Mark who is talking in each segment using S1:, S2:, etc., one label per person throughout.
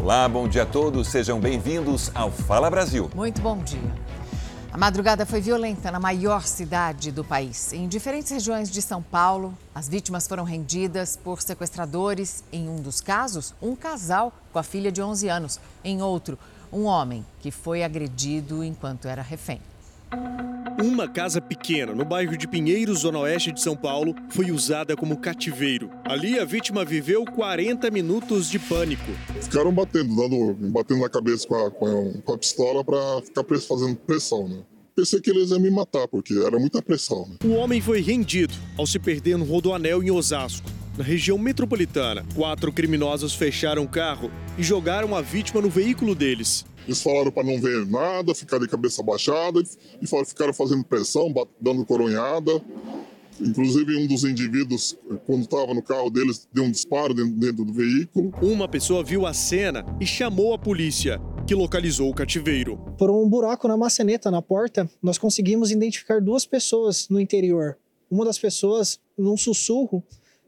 S1: Olá, bom dia a todos, sejam bem-vindos ao Fala Brasil.
S2: Muito bom dia. A madrugada foi violenta na maior cidade do país. Em diferentes regiões de São Paulo, as vítimas foram rendidas por sequestradores. Em um dos casos, um casal com a filha de 11 anos. Em outro, um homem que foi agredido enquanto era refém.
S3: Uma casa pequena no bairro de Pinheiros, zona oeste de São Paulo, foi usada como cativeiro. Ali a vítima viveu 40 minutos de pânico.
S4: Ficaram batendo, dando, batendo na cabeça com a, com a pistola para ficar fazendo pressão, né? Pensei que eles iam me matar, porque era muita pressão. Né?
S3: O homem foi rendido ao se perder no Rodoanel em Osasco. Na região metropolitana, quatro criminosos fecharam o carro e jogaram a vítima no veículo deles.
S4: Eles falaram para não ver nada, ficar de cabeça baixada e ficaram fazendo pressão, dando coronhada. Inclusive, um dos indivíduos, quando estava no carro deles, deu um disparo dentro do veículo.
S3: Uma pessoa viu a cena e chamou a polícia, que localizou o cativeiro.
S5: Por um buraco na maçaneta na porta, nós conseguimos identificar duas pessoas no interior. Uma das pessoas, num sussurro,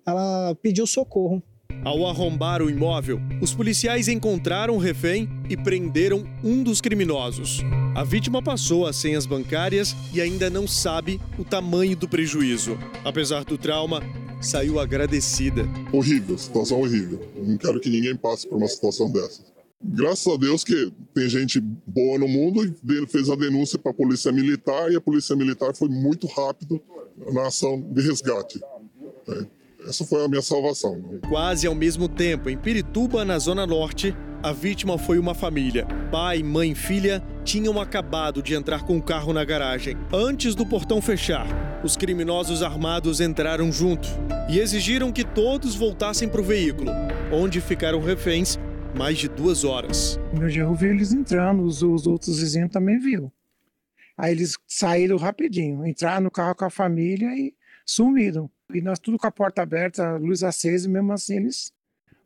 S5: ela pediu socorro.
S3: Ao arrombar o imóvel, os policiais encontraram o refém e prenderam um dos criminosos. A vítima passou as senhas bancárias e ainda não sabe o tamanho do prejuízo. Apesar do trauma, saiu agradecida.
S4: Horrível, situação horrível. não quero que ninguém passe por uma situação dessa. Graças a Deus que tem gente boa no mundo e fez a denúncia para a polícia militar e a polícia militar foi muito rápido na ação de resgate. É. Essa foi a minha salvação.
S3: Quase ao mesmo tempo, em Pirituba, na Zona Norte, a vítima foi uma família. Pai, mãe e filha tinham acabado de entrar com o carro na garagem. Antes do portão fechar, os criminosos armados entraram junto e exigiram que todos voltassem para o veículo, onde ficaram reféns mais de duas horas.
S6: Meu genro viu eles entrando, os, os outros vizinhos também viram. Aí eles saíram rapidinho, entraram no carro com a família e sumiram. E nós tudo com a porta aberta, luz acesa, e mesmo assim eles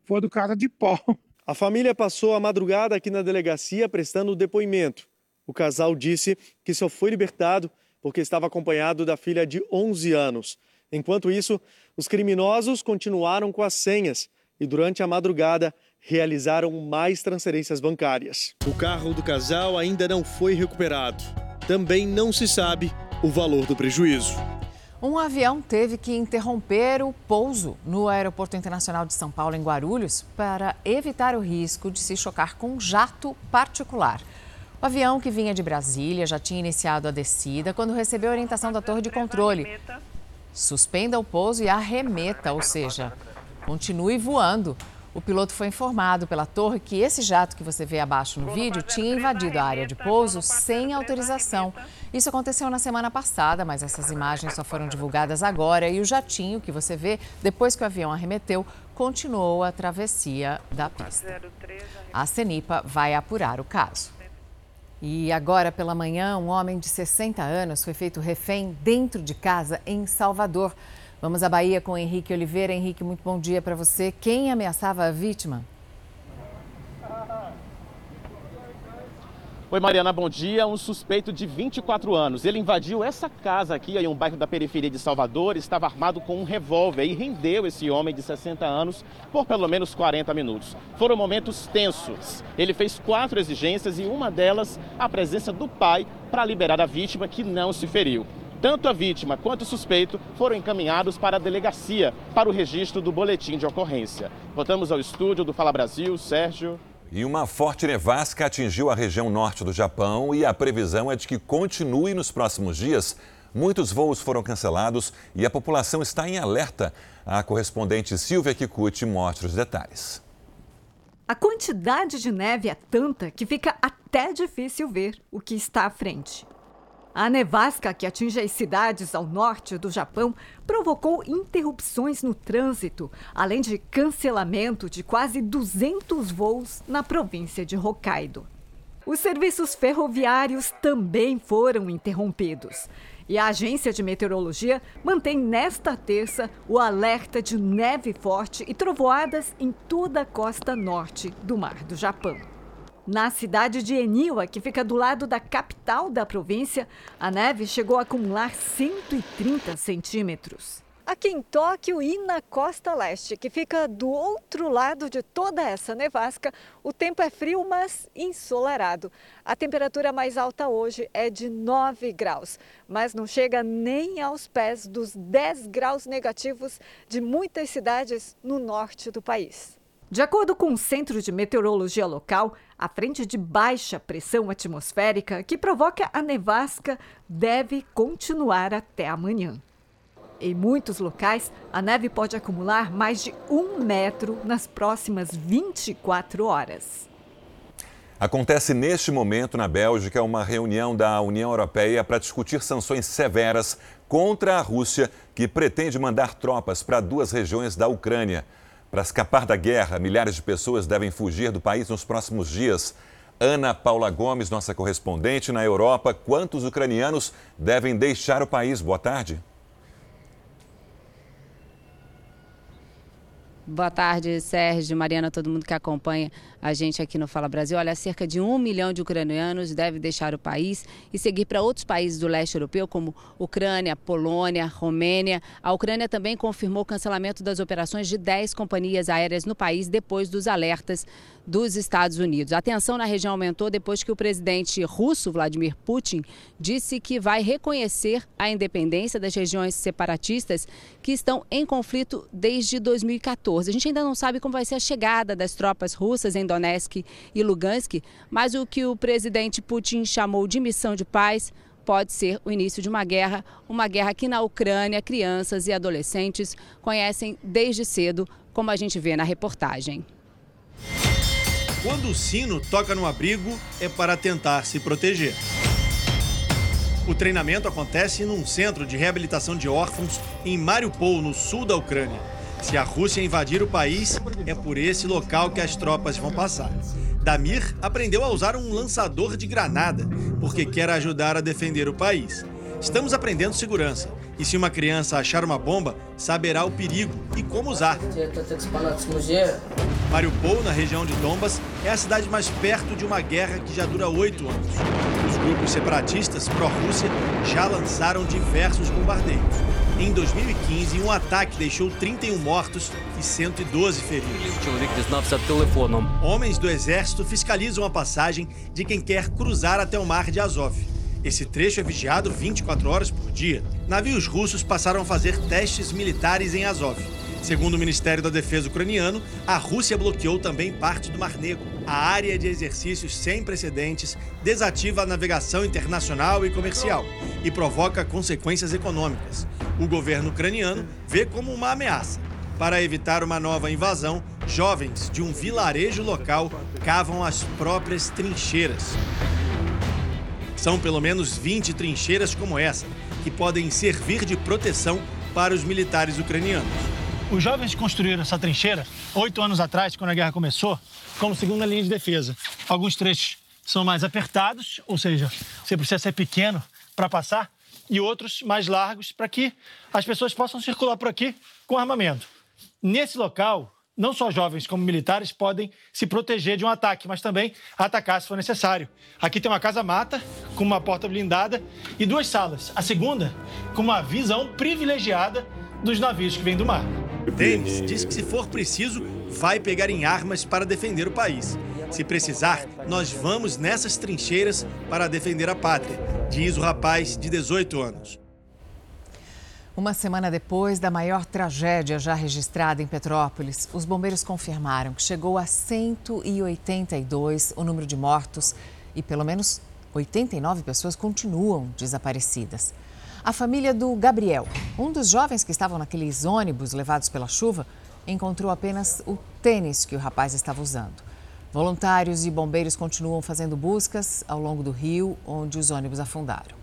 S6: foram do cara de pó.
S3: A família passou a madrugada aqui na delegacia prestando o depoimento. O casal disse que só foi libertado porque estava acompanhado da filha de 11 anos. Enquanto isso, os criminosos continuaram com as senhas e durante a madrugada realizaram mais transferências bancárias. O carro do casal ainda não foi recuperado. Também não se sabe o valor do prejuízo.
S2: Um avião teve que interromper o pouso no Aeroporto Internacional de São Paulo, em Guarulhos, para evitar o risco de se chocar com um jato particular. O avião que vinha de Brasília já tinha iniciado a descida quando recebeu a orientação da torre de controle. Suspenda o pouso e arremeta, ou seja, continue voando. O piloto foi informado pela torre que esse jato que você vê abaixo no vídeo tinha invadido a área de pouso sem autorização. Isso aconteceu na semana passada, mas essas imagens só foram divulgadas agora e o jatinho que você vê depois que o avião arremeteu continuou a travessia da pista. A CENIPA vai apurar o caso. E agora pela manhã, um homem de 60 anos foi feito refém dentro de casa em Salvador. Vamos à Bahia com Henrique Oliveira. Henrique, muito bom dia para você. Quem ameaçava a vítima?
S7: Oi, Mariana, bom dia. Um suspeito de 24 anos. Ele invadiu essa casa aqui, em um bairro da periferia de Salvador, estava armado com um revólver e rendeu esse homem de 60 anos por pelo menos 40 minutos. Foram momentos tensos. Ele fez quatro exigências e uma delas a presença do pai para liberar a vítima que não se feriu. Tanto a vítima quanto o suspeito foram encaminhados para a delegacia para o registro do boletim de ocorrência. Voltamos ao estúdio do Fala Brasil, Sérgio.
S1: E uma forte nevasca atingiu a região norte do Japão e a previsão é de que continue nos próximos dias. Muitos voos foram cancelados e a população está em alerta. A correspondente Silvia Kikuchi mostra os detalhes.
S8: A quantidade de neve é tanta que fica até difícil ver o que está à frente. A nevasca que atinge as cidades ao norte do Japão provocou interrupções no trânsito, além de cancelamento de quase 200 voos na província de Hokkaido. Os serviços ferroviários também foram interrompidos. E a agência de meteorologia mantém nesta terça o alerta de neve forte e trovoadas em toda a costa norte do Mar do Japão. Na cidade de Eniwa, que fica do lado da capital da província, a neve chegou a acumular 130 centímetros. aqui em Tóquio e na costa leste, que fica do outro lado de toda essa nevasca, o tempo é frio, mas ensolarado. A temperatura mais alta hoje é de 9 graus, mas não chega nem aos pés dos 10 graus negativos de muitas cidades no norte do país. De acordo com o Centro de Meteorologia Local, a frente de baixa pressão atmosférica que provoca a nevasca deve continuar até amanhã. Em muitos locais, a neve pode acumular mais de um metro nas próximas 24 horas.
S1: Acontece neste momento na Bélgica uma reunião da União Europeia para discutir sanções severas contra a Rússia, que pretende mandar tropas para duas regiões da Ucrânia. Para escapar da guerra, milhares de pessoas devem fugir do país nos próximos dias. Ana Paula Gomes, nossa correspondente na Europa, quantos ucranianos devem deixar o país? Boa tarde.
S9: Boa tarde, Sérgio, Mariana, todo mundo que acompanha a gente aqui no Fala Brasil. Olha, cerca de um milhão de ucranianos deve deixar o país e seguir para outros países do leste europeu, como Ucrânia, Polônia, Romênia. A Ucrânia também confirmou o cancelamento das operações de 10 companhias aéreas no país depois dos alertas dos Estados Unidos. A tensão na região aumentou depois que o presidente russo, Vladimir Putin, disse que vai reconhecer a independência das regiões separatistas que estão em conflito desde 2014. A gente ainda não sabe como vai ser a chegada das tropas russas em Donetsk e Lugansk, mas o que o presidente Putin chamou de missão de paz pode ser o início de uma guerra, uma guerra que na Ucrânia crianças e adolescentes conhecem desde cedo, como a gente vê na reportagem.
S10: Quando o sino toca no abrigo, é para tentar se proteger. O treinamento acontece num centro de reabilitação de órfãos em Mariupol, no sul da Ucrânia. Se a Rússia invadir o país, é por esse local que as tropas vão passar. Damir aprendeu a usar um lançador de granada, porque quer ajudar a defender o país. Estamos aprendendo segurança. E se uma criança achar uma bomba, saberá o perigo e como usar. Mariupol, na região de Donbas, é a cidade mais perto de uma guerra que já dura oito anos. Os grupos separatistas pró-Rússia já lançaram diversos bombardeios. Em 2015, um ataque deixou 31 mortos e 112 feridos. Homens do exército fiscalizam a passagem de quem quer cruzar até o mar de Azov. Esse trecho é vigiado 24 horas por dia. Navios russos passaram a fazer testes militares em Azov. Segundo o Ministério da Defesa ucraniano, a Rússia bloqueou também parte do Mar Negro. A área de exercícios sem precedentes desativa a navegação internacional e comercial e provoca consequências econômicas. O governo ucraniano vê como uma ameaça. Para evitar uma nova invasão, jovens de um vilarejo local cavam as próprias trincheiras. São pelo menos 20 trincheiras como essa, que podem servir de proteção para os militares ucranianos.
S11: Os jovens construíram essa trincheira oito anos atrás, quando a guerra começou, como segunda linha de defesa. Alguns trechos são mais apertados, ou seja, você precisa ser pequeno para passar, e outros mais largos para que as pessoas possam circular por aqui com armamento. Nesse local, não só jovens como militares podem se proteger de um ataque, mas também atacar se for necessário. Aqui tem uma casa-mata com uma porta blindada e duas salas. A segunda com uma visão privilegiada dos navios que vêm do mar.
S10: Denis diz que se for preciso, vai pegar em armas para defender o país. Se precisar, nós vamos nessas trincheiras para defender a pátria, diz o rapaz de 18 anos.
S2: Uma semana depois da maior tragédia já registrada em Petrópolis, os bombeiros confirmaram que chegou a 182 o número de mortos e pelo menos 89 pessoas continuam desaparecidas. A família do Gabriel, um dos jovens que estavam naqueles ônibus levados pela chuva, encontrou apenas o tênis que o rapaz estava usando. Voluntários e bombeiros continuam fazendo buscas ao longo do rio onde os ônibus afundaram.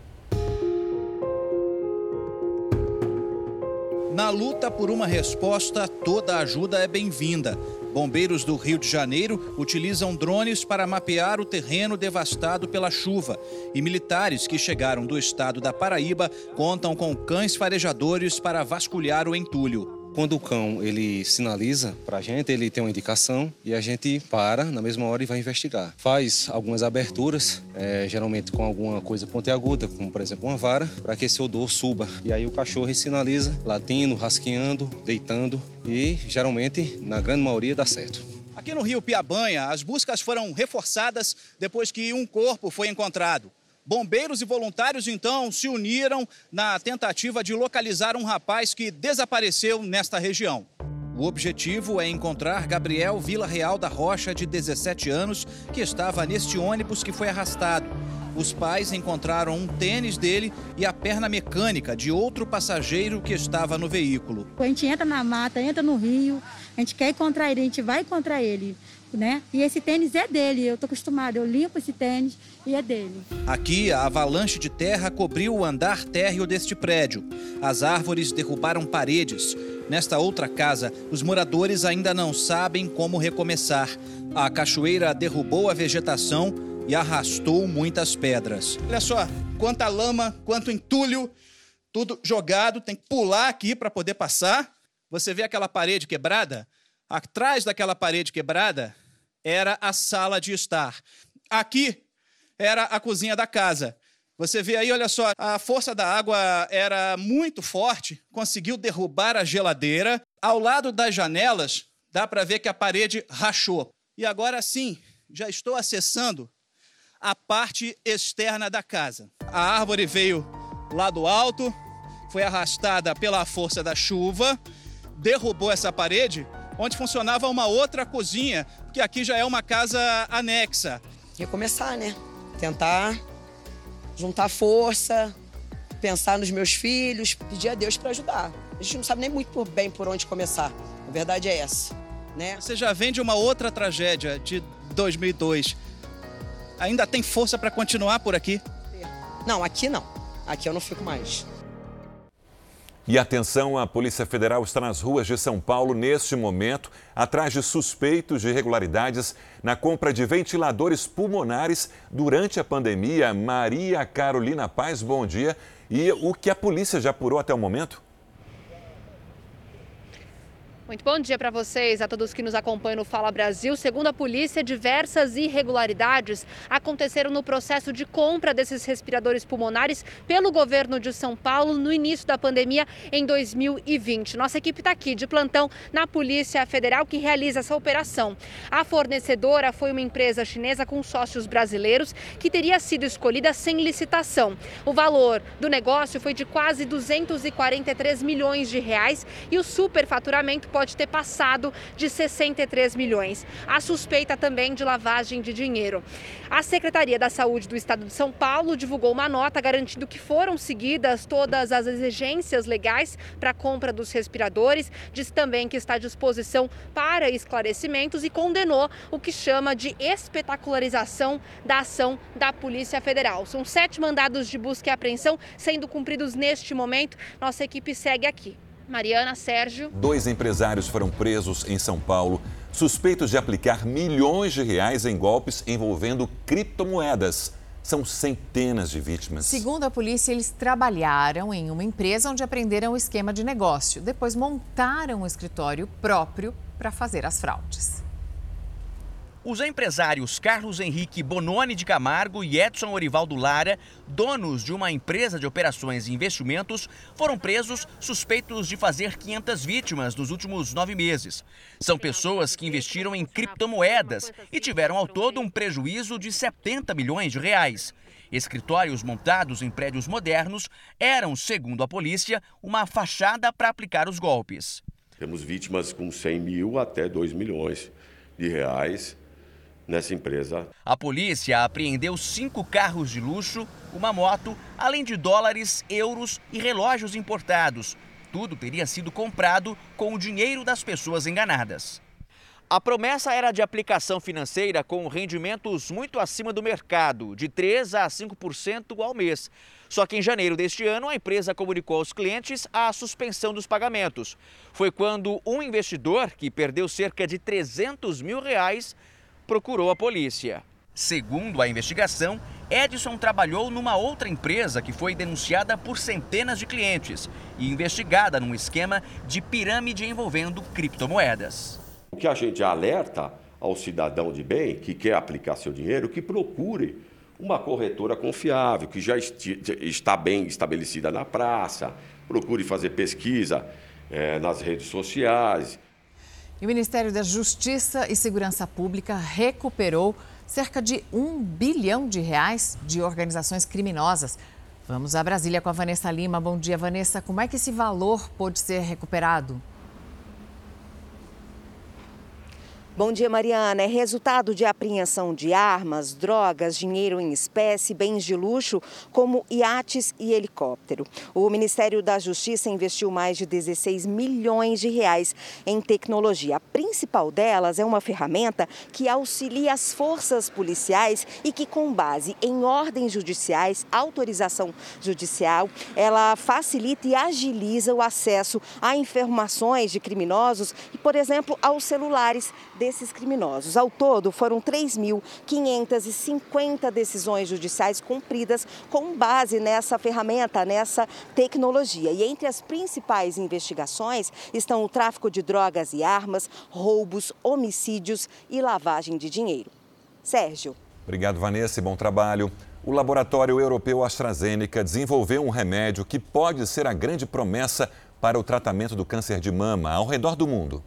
S12: Na luta por uma resposta, toda ajuda é bem-vinda. Bombeiros do Rio de Janeiro utilizam drones para mapear o terreno devastado pela chuva. E militares que chegaram do estado da Paraíba contam com cães farejadores para vasculhar o entulho.
S13: Quando o cão ele sinaliza para a gente, ele tem uma indicação e a gente para na mesma hora e vai investigar. Faz algumas aberturas, é, geralmente com alguma coisa pontiaguda, como por exemplo uma vara, para que esse odor suba. E aí o cachorro sinaliza, latindo, rasqueando, deitando e geralmente, na grande maioria, dá certo.
S12: Aqui no Rio Piabanha, as buscas foram reforçadas depois que um corpo foi encontrado. Bombeiros e voluntários, então, se uniram na tentativa de localizar um rapaz que desapareceu nesta região. O objetivo é encontrar Gabriel Vila Real da Rocha, de 17 anos, que estava neste ônibus que foi arrastado. Os pais encontraram um tênis dele e a perna mecânica de outro passageiro que estava no veículo.
S14: A gente entra na mata, entra no rio, a gente quer encontrar ele, a gente vai encontrar ele né? E esse tênis é dele, eu tô acostumada, eu limpo esse tênis e é dele.
S12: Aqui, a avalanche de terra cobriu o andar térreo deste prédio. As árvores derrubaram paredes. Nesta outra casa, os moradores ainda não sabem como recomeçar. A cachoeira derrubou a vegetação e arrastou muitas pedras. Olha só, quanta lama, quanto entulho, tudo jogado, tem que pular aqui para poder passar. Você vê aquela parede quebrada? Atrás daquela parede quebrada era a sala de estar. Aqui era a cozinha da casa. Você vê aí, olha só, a força da água era muito forte, conseguiu derrubar a geladeira. Ao lado das janelas, dá para ver que a parede rachou. E agora sim, já estou acessando a parte externa da casa. A árvore veio lá do alto, foi arrastada pela força da chuva, derrubou essa parede onde funcionava uma outra cozinha, que aqui já é uma casa anexa.
S15: Recomeçar, né? Tentar juntar força, pensar nos meus filhos, pedir a Deus para ajudar. A gente não sabe nem muito bem por onde começar. A verdade é essa, né?
S12: Você já vem de uma outra tragédia de 2002. Ainda tem força para continuar por aqui?
S15: Não, aqui não. Aqui eu não fico mais.
S1: E atenção, a Polícia Federal está nas ruas de São Paulo neste momento, atrás de suspeitos de irregularidades na compra de ventiladores pulmonares durante a pandemia. Maria Carolina Paz, bom dia. E o que a polícia já apurou até o momento?
S16: Muito bom dia para vocês, a todos que nos acompanham no Fala Brasil. Segundo a polícia, diversas irregularidades aconteceram no processo de compra desses respiradores pulmonares pelo governo de São Paulo no início da pandemia em 2020. Nossa equipe está aqui de plantão na Polícia Federal que realiza essa operação. A fornecedora foi uma empresa chinesa com sócios brasileiros que teria sido escolhida sem licitação. O valor do negócio foi de quase 243 milhões de reais e o superfaturamento pode ter passado de 63 milhões. A suspeita também de lavagem de dinheiro. A Secretaria da Saúde do Estado de São Paulo divulgou uma nota garantindo que foram seguidas todas as exigências legais para a compra dos respiradores. Diz também que está à disposição para esclarecimentos e condenou o que chama de espetacularização da ação da Polícia Federal. São sete mandados de busca e apreensão sendo cumpridos neste momento. Nossa equipe segue aqui. Mariana, Sérgio.
S1: Dois empresários foram presos em São Paulo, suspeitos de aplicar milhões de reais em golpes envolvendo criptomoedas. São centenas de vítimas.
S2: Segundo a polícia, eles trabalharam em uma empresa onde aprenderam o esquema de negócio. Depois montaram um escritório próprio para fazer as fraudes.
S17: Os empresários Carlos Henrique Bononi de Camargo e Edson Orivaldo Lara, donos de uma empresa de operações e investimentos, foram presos suspeitos de fazer 500 vítimas nos últimos nove meses. São pessoas que investiram em criptomoedas e tiveram ao todo um prejuízo de 70 milhões de reais. Escritórios montados em prédios modernos eram, segundo a polícia, uma fachada para aplicar os golpes.
S18: Temos vítimas com 100 mil até 2 milhões de reais nessa empresa.
S17: A polícia apreendeu cinco carros de luxo, uma moto, além de dólares, euros e relógios importados. Tudo teria sido comprado com o dinheiro das pessoas enganadas. A promessa era de aplicação financeira com rendimentos muito acima do mercado, de 3 a 5% ao mês. Só que em janeiro deste ano, a empresa comunicou aos clientes a suspensão dos pagamentos. Foi quando um investidor, que perdeu cerca de 300 mil reais, procurou a polícia. Segundo a investigação, Edson trabalhou numa outra empresa que foi denunciada por centenas de clientes e investigada num esquema de pirâmide envolvendo criptomoedas.
S18: O que a gente alerta ao cidadão de bem que quer aplicar seu dinheiro, que procure uma corretora confiável, que já está bem estabelecida na praça, procure fazer pesquisa é, nas redes sociais.
S2: E o Ministério da Justiça e Segurança Pública recuperou cerca de um bilhão de reais de organizações criminosas. Vamos a Brasília com a Vanessa Lima. Bom dia, Vanessa. Como é que esse valor pôde ser recuperado?
S19: Bom dia, Mariana. É resultado de apreensão de armas, drogas, dinheiro em espécie, bens de luxo, como iates e helicóptero. O Ministério da Justiça investiu mais de 16 milhões de reais em tecnologia. A principal delas é uma ferramenta que auxilia as forças policiais e que, com base em ordens judiciais, autorização judicial, ela facilita e agiliza o acesso a informações de criminosos e, por exemplo, aos celulares desses criminosos. Ao todo, foram 3.550 decisões judiciais cumpridas com base nessa ferramenta, nessa tecnologia. E entre as principais investigações estão o tráfico de drogas e armas, roubos, homicídios e lavagem de dinheiro. Sérgio.
S1: Obrigado, Vanessa, e bom trabalho. O laboratório europeu AstraZeneca desenvolveu um remédio que pode ser a grande promessa para o tratamento do câncer de mama ao redor do mundo.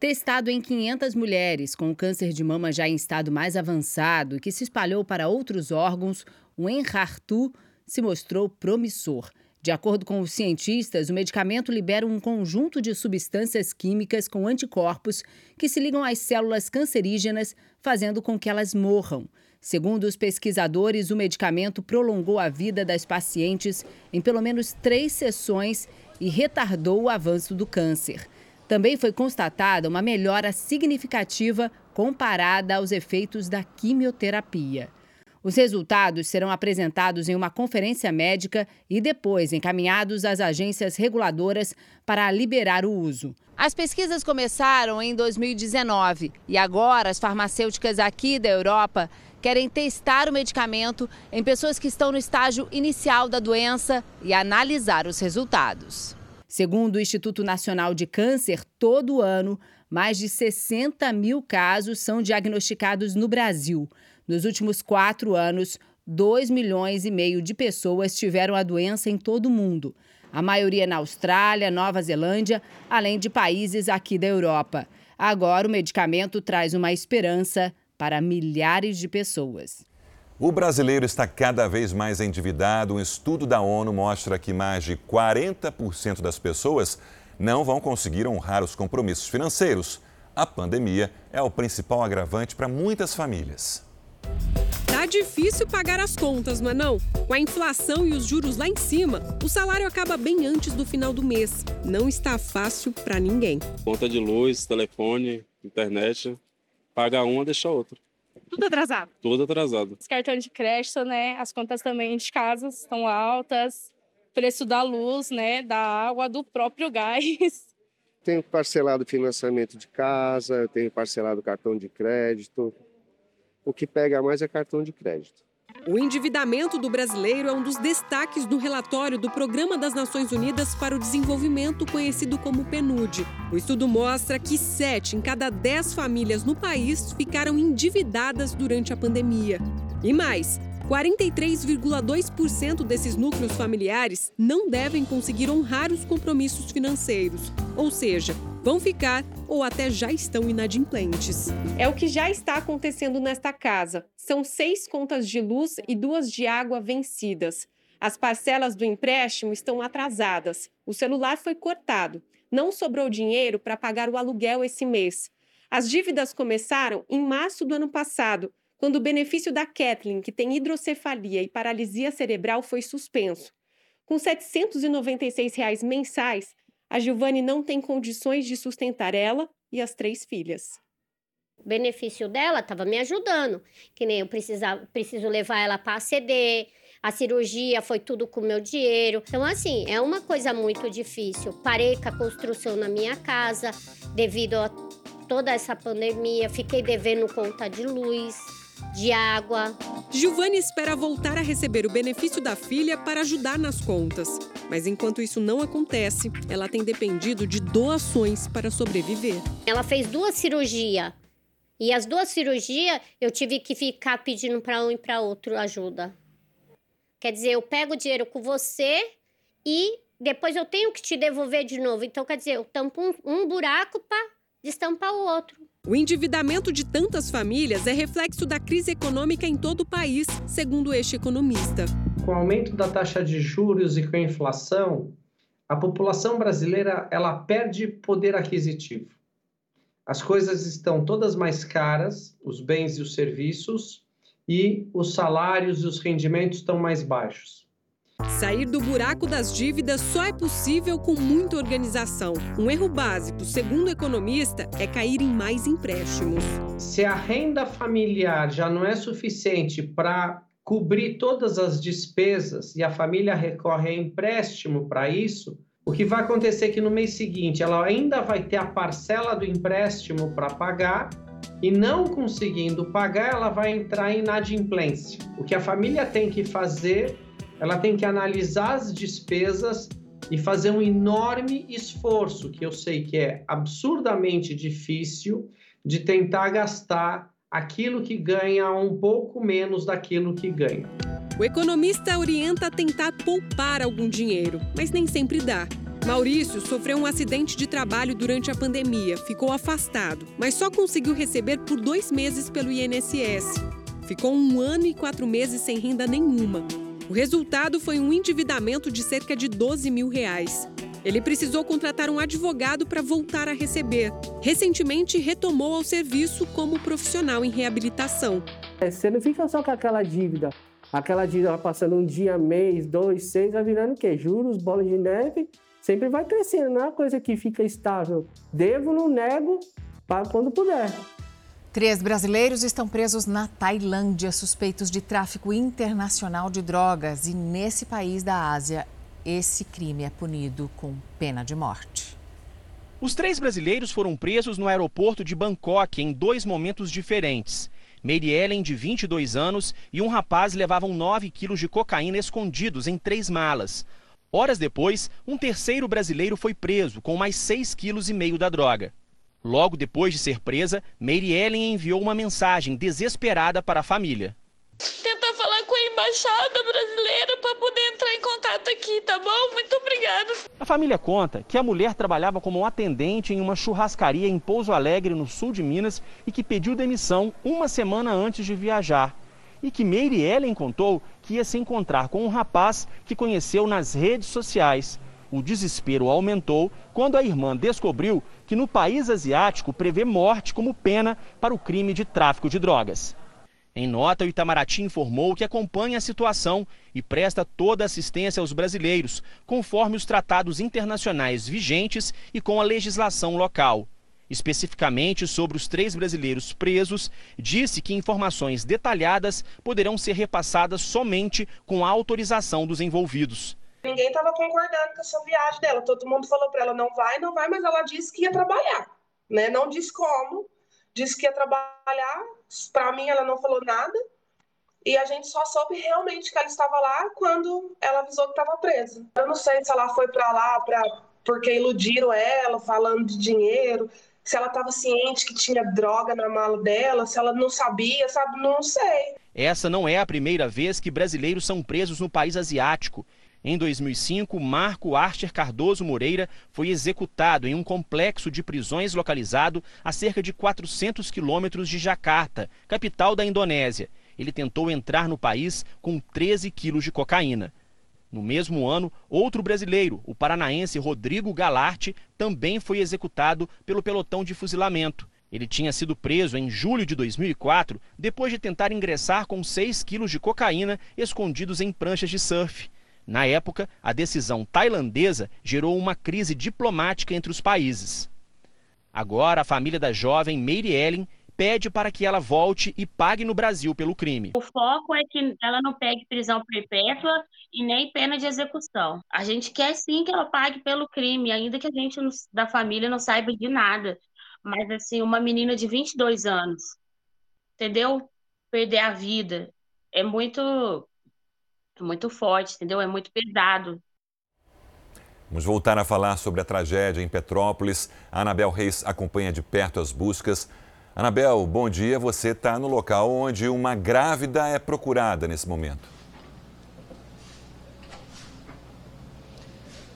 S9: Testado em 500 mulheres com câncer de mama já em estado mais avançado e que se espalhou para outros órgãos, o Enhartu se mostrou promissor. De acordo com os cientistas, o medicamento libera um conjunto de substâncias químicas com anticorpos que se ligam às células cancerígenas, fazendo com que elas morram. Segundo os pesquisadores, o medicamento prolongou a vida das pacientes em pelo menos três sessões e retardou o avanço do câncer. Também foi constatada uma melhora significativa comparada aos efeitos da quimioterapia. Os resultados serão apresentados em uma conferência médica e depois encaminhados às agências reguladoras para liberar o uso. As pesquisas começaram em 2019 e agora as farmacêuticas aqui da Europa querem testar o medicamento em pessoas que estão no estágio inicial da doença e analisar os resultados. Segundo o Instituto Nacional de Câncer, todo ano, mais de 60 mil casos são diagnosticados no Brasil. Nos últimos quatro anos, 2 milhões e meio de pessoas tiveram a doença em todo o mundo. A maioria na Austrália, Nova Zelândia, além de países aqui da Europa. Agora, o medicamento traz uma esperança para milhares de pessoas.
S1: O brasileiro está cada vez mais endividado. Um estudo da ONU mostra que mais de 40% das pessoas não vão conseguir honrar os compromissos financeiros. A pandemia é o principal agravante para muitas famílias.
S20: Tá difícil pagar as contas, não é não? Com a inflação e os juros lá em cima, o salário acaba bem antes do final do mês. Não está fácil para ninguém.
S21: Conta de luz, telefone, internet, paga uma, deixa outra.
S22: Tudo atrasado.
S21: Tudo atrasado.
S22: Os cartões de crédito, né? As contas também de casa estão altas. Preço da luz, né? Da água, do próprio gás.
S23: Tenho parcelado financiamento de casa, tenho parcelado cartão de crédito. O que pega mais é cartão de crédito.
S20: O endividamento do brasileiro é um dos destaques do relatório do Programa das Nações Unidas para o Desenvolvimento, conhecido como PNUD. O estudo mostra que sete em cada dez famílias no país ficaram endividadas durante a pandemia. E mais, 43,2% desses núcleos familiares não devem conseguir honrar os compromissos financeiros, ou seja, vão ficar ou até já estão inadimplentes. É o que já está acontecendo nesta casa. São seis contas de luz e duas de água vencidas. As parcelas do empréstimo estão atrasadas. O celular foi cortado. Não sobrou dinheiro para pagar o aluguel esse mês. As dívidas começaram em março do ano passado quando o benefício da Kathleen, que tem hidrocefalia e paralisia cerebral, foi suspenso. Com 796 reais mensais, a Giovanni não tem condições de sustentar ela e as três filhas.
S24: O benefício dela estava me ajudando, que nem eu precisava, preciso levar ela para ACD, a cirurgia foi tudo com meu dinheiro. Então, assim, é uma coisa muito difícil. Parei com a construção na minha casa devido a toda essa pandemia, fiquei devendo conta de luz de água.
S20: Giovanni espera voltar a receber o benefício da filha para ajudar nas contas. Mas enquanto isso não acontece, ela tem dependido de doações para sobreviver.
S24: Ela fez duas cirurgias. E as duas cirurgias eu tive que ficar pedindo para um e para outro ajuda. Quer dizer, eu pego o dinheiro com você e depois eu tenho que te devolver de novo. Então, quer dizer, eu tampo um, um buraco para destampar o outro.
S20: O endividamento de tantas famílias é reflexo da crise econômica em todo o país, segundo este economista.
S25: Com o aumento da taxa de juros e com a inflação, a população brasileira ela perde poder aquisitivo. As coisas estão todas mais caras, os bens e os serviços, e os salários e os rendimentos estão mais baixos.
S20: Sair do buraco das dívidas só é possível com muita organização. Um erro básico, segundo o economista, é cair em mais empréstimos.
S25: Se a renda familiar já não é suficiente para cobrir todas as despesas e a família recorre a empréstimo para isso, o que vai acontecer é que no mês seguinte ela ainda vai ter a parcela do empréstimo para pagar e não conseguindo pagar, ela vai entrar em inadimplência. O que a família tem que fazer ela tem que analisar as despesas e fazer um enorme esforço, que eu sei que é absurdamente difícil, de tentar gastar aquilo que ganha um pouco menos daquilo que ganha.
S20: O economista orienta a tentar poupar algum dinheiro, mas nem sempre dá. Maurício sofreu um acidente de trabalho durante a pandemia, ficou afastado, mas só conseguiu receber por dois meses pelo INSS. Ficou um ano e quatro meses sem renda nenhuma. O resultado foi um endividamento de cerca de 12 mil reais. Ele precisou contratar um advogado para voltar a receber. Recentemente, retomou ao serviço como profissional em reabilitação.
S26: É, você não fica só com aquela dívida. Aquela dívida vai passando um dia, mês, dois, seis, vai virando o quê? Juros, bola de neve, sempre vai crescendo, não é uma coisa que fica estável. Devo, não nego, para quando puder.
S2: Três brasileiros estão presos na Tailândia, suspeitos de tráfico internacional de drogas. E nesse país da Ásia, esse crime é punido com pena de morte.
S7: Os três brasileiros foram presos no aeroporto de Bangkok em dois momentos diferentes. Mary Ellen, de 22 anos, e um rapaz levavam 9 quilos de cocaína escondidos em três malas. Horas depois, um terceiro brasileiro foi preso com mais 6,5 kg da droga. Logo depois de ser presa, Mary Ellen enviou uma mensagem desesperada para a família.
S27: Tentar falar com a embaixada brasileira para poder entrar em contato aqui, tá bom? Muito obrigada.
S7: A família conta que a mulher trabalhava como atendente em uma churrascaria em Pouso Alegre, no sul de Minas, e que pediu demissão uma semana antes de viajar. E que Mary Ellen contou que ia se encontrar com um rapaz que conheceu nas redes sociais. O desespero aumentou quando a irmã descobriu que no país asiático prevê morte como pena para o crime de tráfico de drogas. Em nota, o Itamaraty informou que acompanha a situação e presta toda assistência aos brasileiros, conforme os tratados internacionais vigentes e com a legislação local. Especificamente sobre os três brasileiros presos, disse que informações detalhadas poderão ser repassadas somente com a autorização dos envolvidos.
S28: Ninguém estava concordando com essa viagem dela. Todo mundo falou para ela não vai, não vai, mas ela disse que ia trabalhar, né? Não disse como, disse que ia trabalhar. Para mim ela não falou nada. E a gente só soube realmente que ela estava lá quando ela avisou que estava presa. Eu não sei se ela foi para lá pra, porque iludiram ela, falando de dinheiro, se ela estava ciente que tinha droga na mala dela, se ela não sabia, sabe? Não sei.
S7: Essa não é a primeira vez que brasileiros são presos no país asiático. Em 2005, Marco Archer Cardoso Moreira foi executado em um complexo de prisões localizado a cerca de 400 quilômetros de Jakarta, capital da Indonésia. Ele tentou entrar no país com 13 quilos de cocaína. No mesmo ano, outro brasileiro, o paranaense Rodrigo Galarte, também foi executado pelo pelotão de fuzilamento. Ele tinha sido preso em julho de 2004 depois de tentar ingressar com 6 quilos de cocaína escondidos em pranchas de surf. Na época, a decisão tailandesa gerou uma crise diplomática entre os países. Agora, a família da jovem Mary Ellen pede para que ela volte e pague no Brasil pelo crime.
S22: O foco é que ela não pegue prisão perpétua e nem pena de execução. A gente quer sim que ela pague pelo crime, ainda que a gente da família não saiba de nada. Mas assim, uma menina de 22 anos, entendeu? perder a vida. É muito, muito forte, entendeu? É muito pesado.
S1: Vamos voltar a falar sobre a tragédia em Petrópolis. A Anabel Reis acompanha de perto as buscas. Anabel, bom dia. Você está no local onde uma grávida é procurada nesse momento.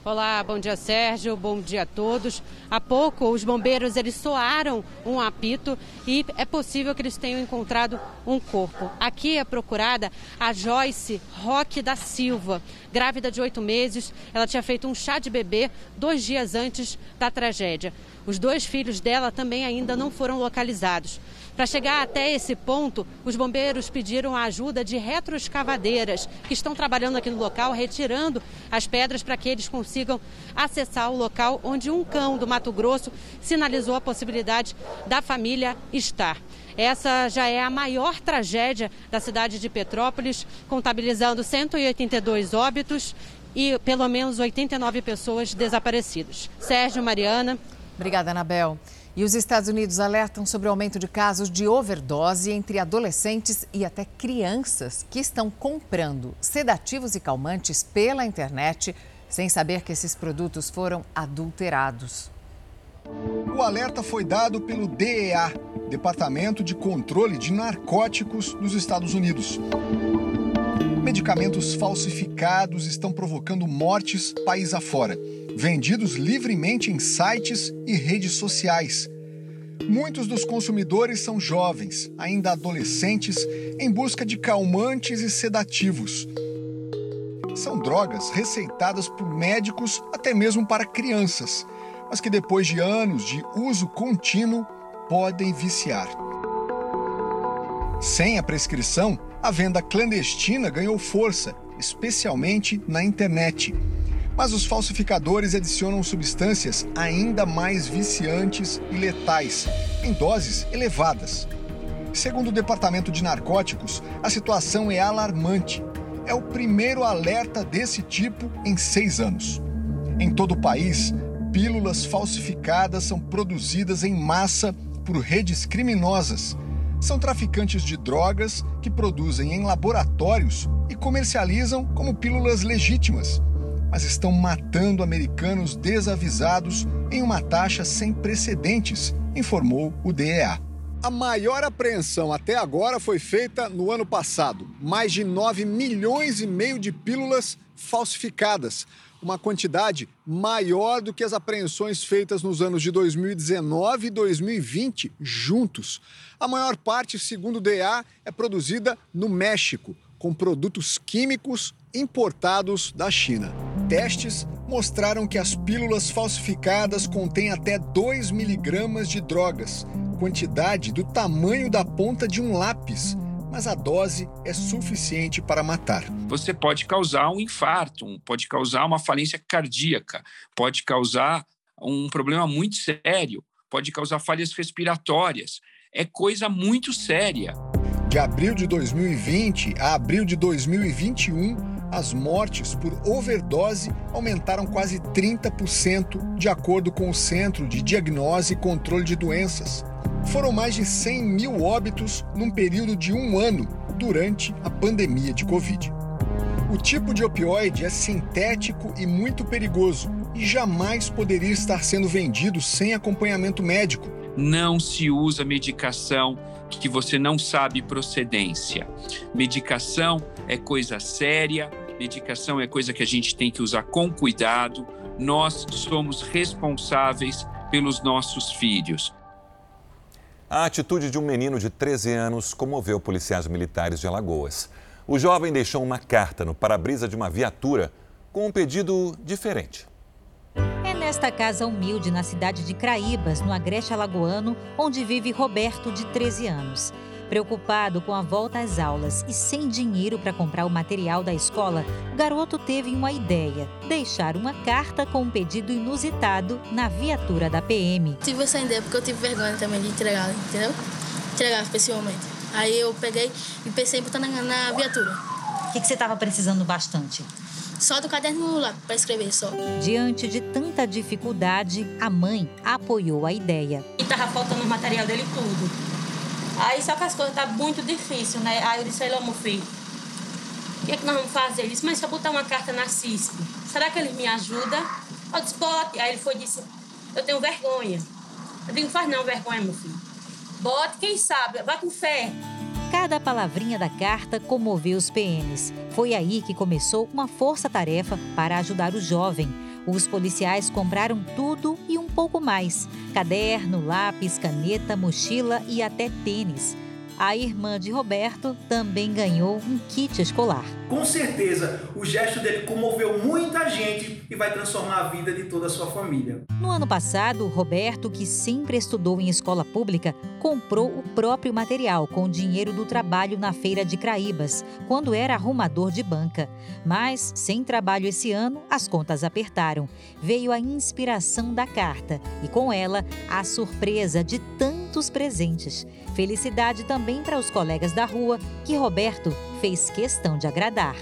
S29: Olá, bom dia Sérgio, bom dia a todos. Há pouco os bombeiros eles soaram um apito e é possível que eles tenham encontrado um corpo. Aqui é procurada a Joyce Roque da Silva, grávida de oito meses. Ela tinha feito um chá de bebê dois dias antes da tragédia. Os dois filhos dela também ainda não foram localizados. Para chegar até esse ponto, os bombeiros pediram a ajuda de retroescavadeiras que estão trabalhando aqui no local, retirando as pedras para que eles consigam acessar o local onde um cão do Mato Grosso sinalizou a possibilidade da família estar. Essa já é a maior tragédia da cidade de Petrópolis, contabilizando 182 óbitos e pelo menos 89 pessoas desaparecidas. Sérgio Mariana.
S2: Obrigada, Anabel. E os Estados Unidos alertam sobre o aumento de casos de overdose entre adolescentes e até crianças que estão comprando sedativos e calmantes pela internet sem saber que esses produtos foram adulterados.
S30: O alerta foi dado pelo DEA, Departamento de Controle de Narcóticos dos Estados Unidos. Medicamentos falsificados estão provocando mortes país afora vendidos livremente em sites e redes sociais. Muitos dos consumidores são jovens, ainda adolescentes, em busca de calmantes e sedativos. São drogas receitadas por médicos até mesmo para crianças, mas que depois de anos de uso contínuo podem viciar. Sem a prescrição, a venda clandestina ganhou força, especialmente na internet. Mas os falsificadores adicionam substâncias ainda mais viciantes e letais, em doses elevadas. Segundo o Departamento de Narcóticos, a situação é alarmante. É o primeiro alerta desse tipo em seis anos. Em todo o país, pílulas falsificadas são produzidas em massa por redes criminosas. São traficantes de drogas que produzem em laboratórios e comercializam como pílulas legítimas mas estão matando americanos desavisados em uma taxa sem precedentes, informou o DEA. A maior apreensão até agora foi feita no ano passado. Mais de 9 milhões e meio de pílulas falsificadas, uma quantidade maior do que as apreensões feitas nos anos de 2019 e 2020 juntos. A maior parte, segundo o DEA, é produzida no México, com produtos químicos importados da China. Testes mostraram que as pílulas falsificadas contêm até 2 miligramas de drogas, quantidade do tamanho da ponta de um lápis, mas a dose é suficiente para matar.
S31: Você pode causar um infarto, pode causar uma falência cardíaca, pode causar um problema muito sério, pode causar falhas respiratórias. É coisa muito séria.
S30: De abril de 2020 a abril de 2021, as mortes por overdose aumentaram quase 30%, de acordo com o Centro de Diagnose e Controle de Doenças. Foram mais de 100 mil óbitos num período de um ano durante a pandemia de Covid. O tipo de opioide é sintético e muito perigoso e jamais poderia estar sendo vendido sem acompanhamento médico.
S31: Não se usa medicação que você não sabe procedência. Medicação é coisa séria, medicação é coisa que a gente tem que usar com cuidado. Nós somos responsáveis pelos nossos filhos.
S1: A atitude de um menino de 13 anos comoveu policiais militares de Alagoas. O jovem deixou uma carta no para-brisa de uma viatura com um pedido diferente.
S32: É nesta casa humilde na cidade de Craíbas, no Agreste Alagoano, onde vive Roberto, de 13 anos. Preocupado com a volta às aulas e sem dinheiro para comprar o material da escola, o garoto teve uma ideia: deixar uma carta com um pedido inusitado na viatura da PM.
S33: Tive essa ideia porque eu tive vergonha também de entregar, entendeu? Entregar pessoalmente. Aí eu peguei e pensei em botar na, na viatura.
S32: O que, que você estava precisando bastante?
S33: Só do caderno lá para escrever só.
S32: Diante de tanta dificuldade, a mãe apoiou a ideia.
S33: E tava faltando o material dele tudo. Aí só que as coisas tá muito difícil, né? Aí eu disse ele, meu filho, o que é que nós vamos fazer? Ele disse, mas se eu botar uma carta na CISP, será que eles me ajudam? Eu disse. Aí ele foi e disse, eu tenho vergonha. Eu digo, faz não vergonha, meu filho. Bote, quem sabe, vai com fé.
S32: Cada palavrinha da carta comoveu os PMs. Foi aí que começou uma força-tarefa para ajudar o jovem. Os policiais compraram tudo e um pouco mais: caderno, lápis, caneta, mochila e até tênis. A irmã de Roberto também ganhou um kit escolar.
S34: Com certeza, o gesto dele comoveu muita gente e vai transformar a vida de toda a sua família.
S32: No ano passado, Roberto, que sempre estudou em escola pública, comprou o próprio material com o dinheiro do trabalho na feira de Craíbas, quando era arrumador de banca. Mas, sem trabalho esse ano, as contas apertaram. Veio a inspiração da carta e, com ela, a surpresa de tantos presentes. Felicidade também para os colegas da rua, que Roberto fez questão de agradar.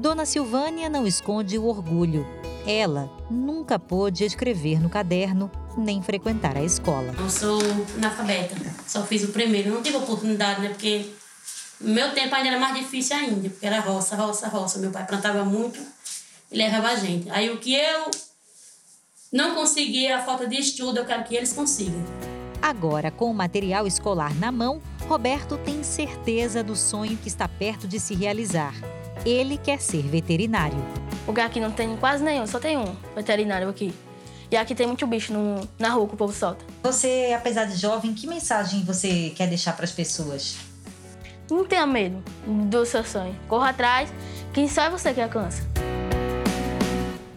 S32: Dona Silvânia não esconde o orgulho. Ela nunca pôde escrever no caderno nem frequentar a escola.
S33: Eu sou analfabeta, só fiz o primeiro, não tive oportunidade, né? Porque meu tempo ainda era mais difícil ainda, porque era roça, roça, roça. Meu pai plantava muito e levava a gente. Aí o que eu não consegui, a falta de estudo, eu quero que eles consigam.
S32: Agora, com o material escolar na mão, Roberto tem certeza do sonho que está perto de se realizar. Ele quer ser veterinário.
S35: O lugar aqui não tem quase nenhum, só tem um veterinário aqui. E aqui tem muito bicho no, na rua que o povo solta.
S32: Você, apesar de jovem, que mensagem você quer deixar para as pessoas?
S35: Não tenha medo do seu sonho. Corra atrás, quem só é você que alcança.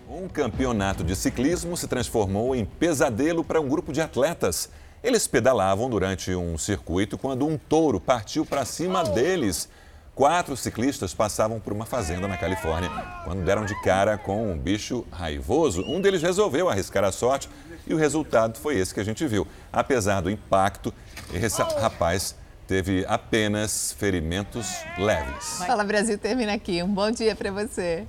S1: Um campeonato de ciclismo se transformou em pesadelo para um grupo de atletas. Eles pedalavam durante um circuito quando um touro partiu para cima deles. Quatro ciclistas passavam por uma fazenda na Califórnia quando deram de cara com um bicho raivoso. Um deles resolveu arriscar a sorte e o resultado foi esse que a gente viu. Apesar do impacto, esse rapaz teve apenas ferimentos leves.
S2: Fala Brasil termina aqui. Um bom dia para você.